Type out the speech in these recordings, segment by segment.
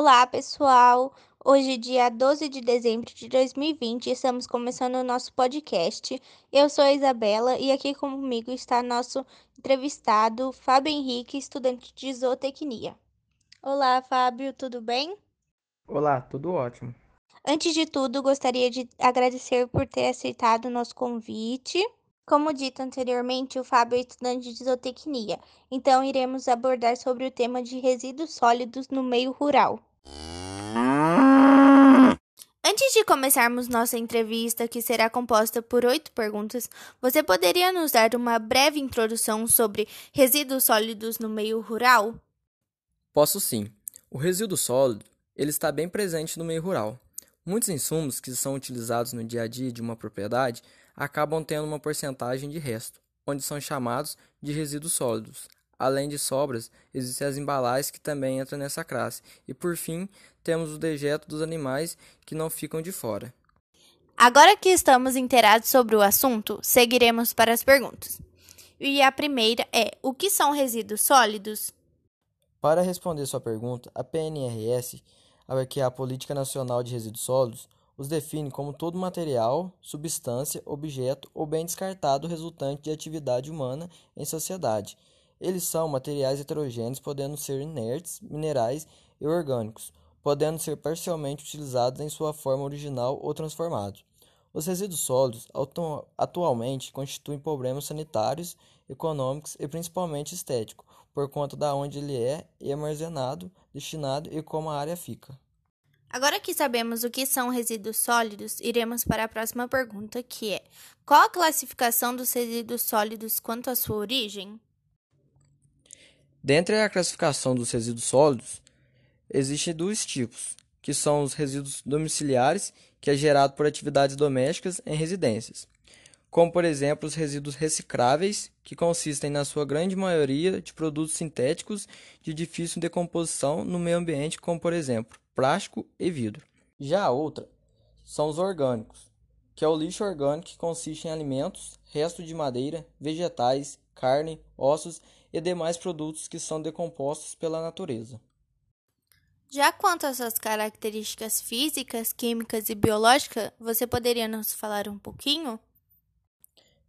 Olá, pessoal! Hoje, dia 12 de dezembro de 2020, estamos começando o nosso podcast. Eu sou a Isabela e aqui comigo está nosso entrevistado, Fábio Henrique, estudante de zootecnia. Olá, Fábio, tudo bem? Olá, tudo ótimo. Antes de tudo, gostaria de agradecer por ter aceitado o nosso convite. Como dito anteriormente, o Fábio é estudante de zootecnia, então iremos abordar sobre o tema de resíduos sólidos no meio rural. Antes de começarmos nossa entrevista, que será composta por oito perguntas, você poderia nos dar uma breve introdução sobre resíduos sólidos no meio rural? Posso sim. O resíduo sólido ele está bem presente no meio rural. Muitos insumos que são utilizados no dia a dia de uma propriedade acabam tendo uma porcentagem de resto, onde são chamados de resíduos sólidos. Além de sobras, existem as embalagens que também entram nessa classe. E por fim, temos o dejeto dos animais que não ficam de fora. Agora que estamos inteirados sobre o assunto, seguiremos para as perguntas. E a primeira é: o que são resíduos sólidos? Para responder sua pergunta, a PNRS, que é a Política Nacional de Resíduos Sólidos, os define como todo material, substância, objeto ou bem descartado resultante de atividade humana em sociedade. Eles são materiais heterogêneos, podendo ser inertes, minerais e orgânicos, podendo ser parcialmente utilizados em sua forma original ou transformados. Os resíduos sólidos atualmente constituem problemas sanitários, econômicos e principalmente estéticos, por conta da onde ele é armazenado, destinado e como a área fica. Agora que sabemos o que são resíduos sólidos, iremos para a próxima pergunta, que é: qual a classificação dos resíduos sólidos quanto à sua origem? Dentre a classificação dos resíduos sólidos, existem dois tipos, que são os resíduos domiciliares, que é gerado por atividades domésticas em residências, como por exemplo os resíduos recicláveis, que consistem na sua grande maioria de produtos sintéticos de difícil decomposição no meio ambiente, como por exemplo plástico e vidro. Já a outra são os orgânicos, que é o lixo orgânico que consiste em alimentos, restos de madeira, vegetais, carne, ossos e demais produtos que são decompostos pela natureza. Já quanto às suas características físicas, químicas e biológicas, você poderia nos falar um pouquinho?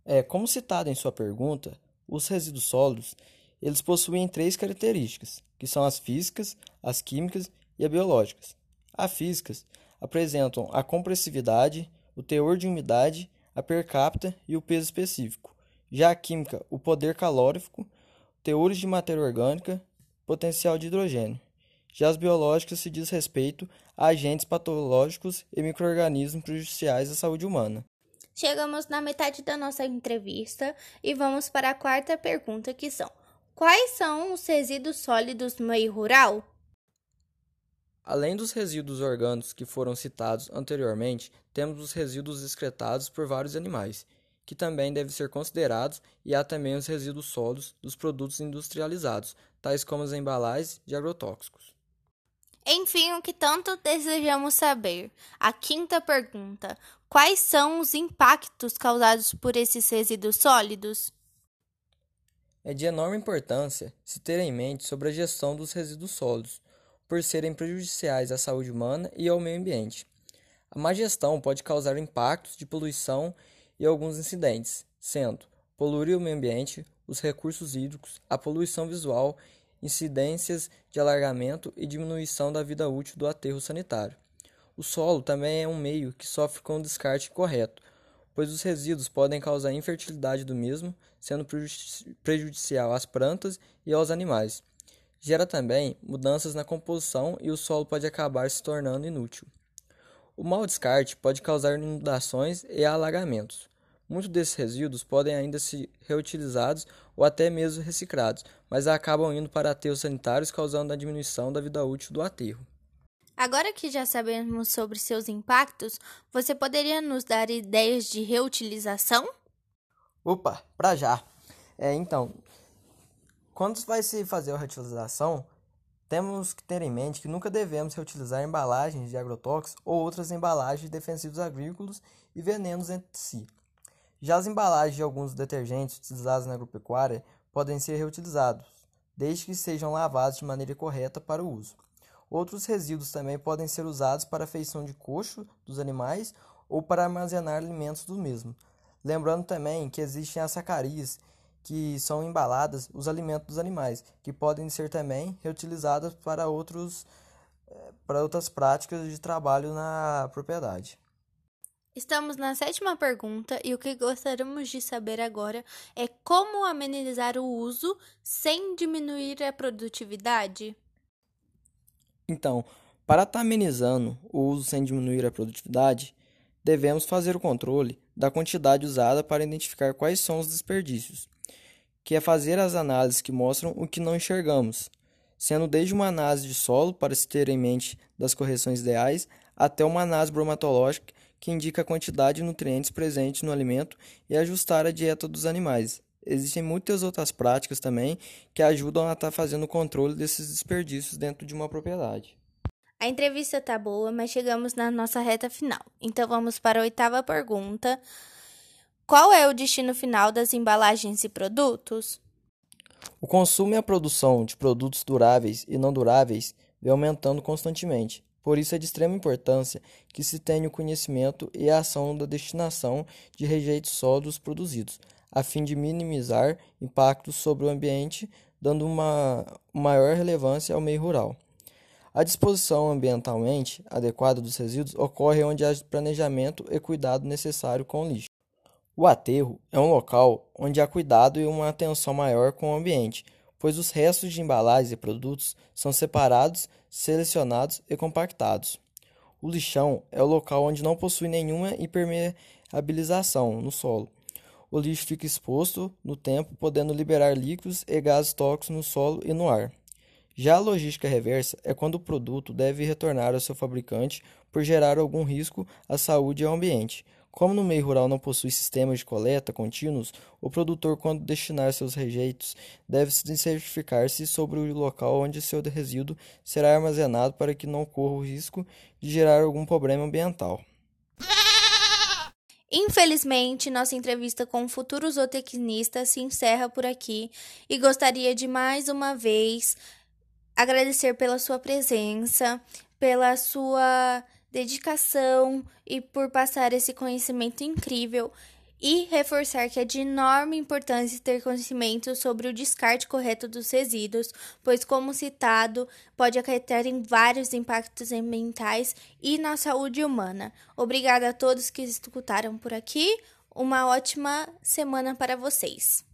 É, como citado em sua pergunta, os resíduos sólidos, eles possuem três características, que são as físicas, as químicas e a biológicas. As físicas apresentam a compressividade, o teor de umidade, a per capita e o peso específico. Já a química, o poder calórico, teores de matéria orgânica, potencial de hidrogênio. Já as biológicas se diz respeito a agentes patológicos e microorganismos prejudiciais à saúde humana. Chegamos na metade da nossa entrevista e vamos para a quarta pergunta, que são: quais são os resíduos sólidos no meio rural? Além dos resíduos orgânicos que foram citados anteriormente, temos os resíduos excretados por vários animais, que também devem ser considerados, e há também os resíduos sólidos dos produtos industrializados, tais como as embalagens de agrotóxicos. Enfim, o que tanto desejamos saber. A quinta pergunta: quais são os impactos causados por esses resíduos sólidos? É de enorme importância se ter em mente sobre a gestão dos resíduos sólidos, por serem prejudiciais à saúde humana e ao meio ambiente. A má gestão pode causar impactos de poluição e alguns incidentes, sendo poluir o meio ambiente, os recursos hídricos, a poluição visual, incidências de alargamento e diminuição da vida útil do aterro sanitário. O solo também é um meio que sofre com o descarte correto, pois os resíduos podem causar infertilidade do mesmo, sendo prejudicial às plantas e aos animais. Gera também mudanças na composição e o solo pode acabar se tornando inútil. O mau descarte pode causar inundações e alagamentos. Muitos desses resíduos podem ainda ser reutilizados ou até mesmo reciclados, mas acabam indo para aterros sanitários, causando a diminuição da vida útil do aterro. Agora que já sabemos sobre seus impactos, você poderia nos dar ideias de reutilização? Opa, para já. É, então, quando vai se fazer a reutilização, temos que ter em mente que nunca devemos reutilizar embalagens de agrotóxicos ou outras embalagens de defensivos agrícolas e venenos entre si. Já as embalagens de alguns detergentes utilizados na agropecuária podem ser reutilizados, desde que sejam lavados de maneira correta para o uso. Outros resíduos também podem ser usados para a feição de coxo dos animais ou para armazenar alimentos do mesmo. Lembrando também que existem as sacarias, que são embaladas os alimentos dos animais, que podem ser também reutilizadas para, outros, eh, para outras práticas de trabalho na propriedade. Estamos na sétima pergunta e o que gostaríamos de saber agora é como amenizar o uso sem diminuir a produtividade? Então, para estar amenizando o uso sem diminuir a produtividade, devemos fazer o controle da quantidade usada para identificar quais são os desperdícios, que é fazer as análises que mostram o que não enxergamos, sendo desde uma análise de solo para se ter em mente das correções ideais, até uma análise bromatológica que indica a quantidade de nutrientes presentes no alimento e ajustar a dieta dos animais. Existem muitas outras práticas também que ajudam a estar tá fazendo o controle desses desperdícios dentro de uma propriedade. A entrevista tá boa, mas chegamos na nossa reta final. Então vamos para a oitava pergunta. Qual é o destino final das embalagens e produtos? O consumo e a produção de produtos duráveis e não duráveis vem aumentando constantemente. Por isso é de extrema importância que se tenha o conhecimento e a ação da destinação de rejeitos sólidos produzidos, a fim de minimizar impactos sobre o ambiente, dando uma maior relevância ao meio rural. A disposição ambientalmente adequada dos resíduos ocorre onde há planejamento e cuidado necessário com o lixo. O aterro é um local onde há cuidado e uma atenção maior com o ambiente, pois os restos de embalagens e produtos são separados, selecionados e compactados. O lixão é o local onde não possui nenhuma impermeabilização no solo. O lixo fica exposto no tempo, podendo liberar líquidos e gases tóxicos no solo e no ar. Já a logística reversa é quando o produto deve retornar ao seu fabricante por gerar algum risco à saúde e ao ambiente, como no meio rural não possui sistemas de coleta contínuos, o produtor, quando destinar seus rejeitos, deve certificar-se sobre o local onde seu resíduo será armazenado para que não corra o risco de gerar algum problema ambiental. Infelizmente, nossa entrevista com o futuro zootecnista se encerra por aqui e gostaria de mais uma vez agradecer pela sua presença, pela sua dedicação e por passar esse conhecimento incrível e reforçar que é de enorme importância ter conhecimento sobre o descarte correto dos resíduos, pois, como citado, pode acarretar em vários impactos ambientais e na saúde humana. Obrigada a todos que escutaram por aqui. Uma ótima semana para vocês.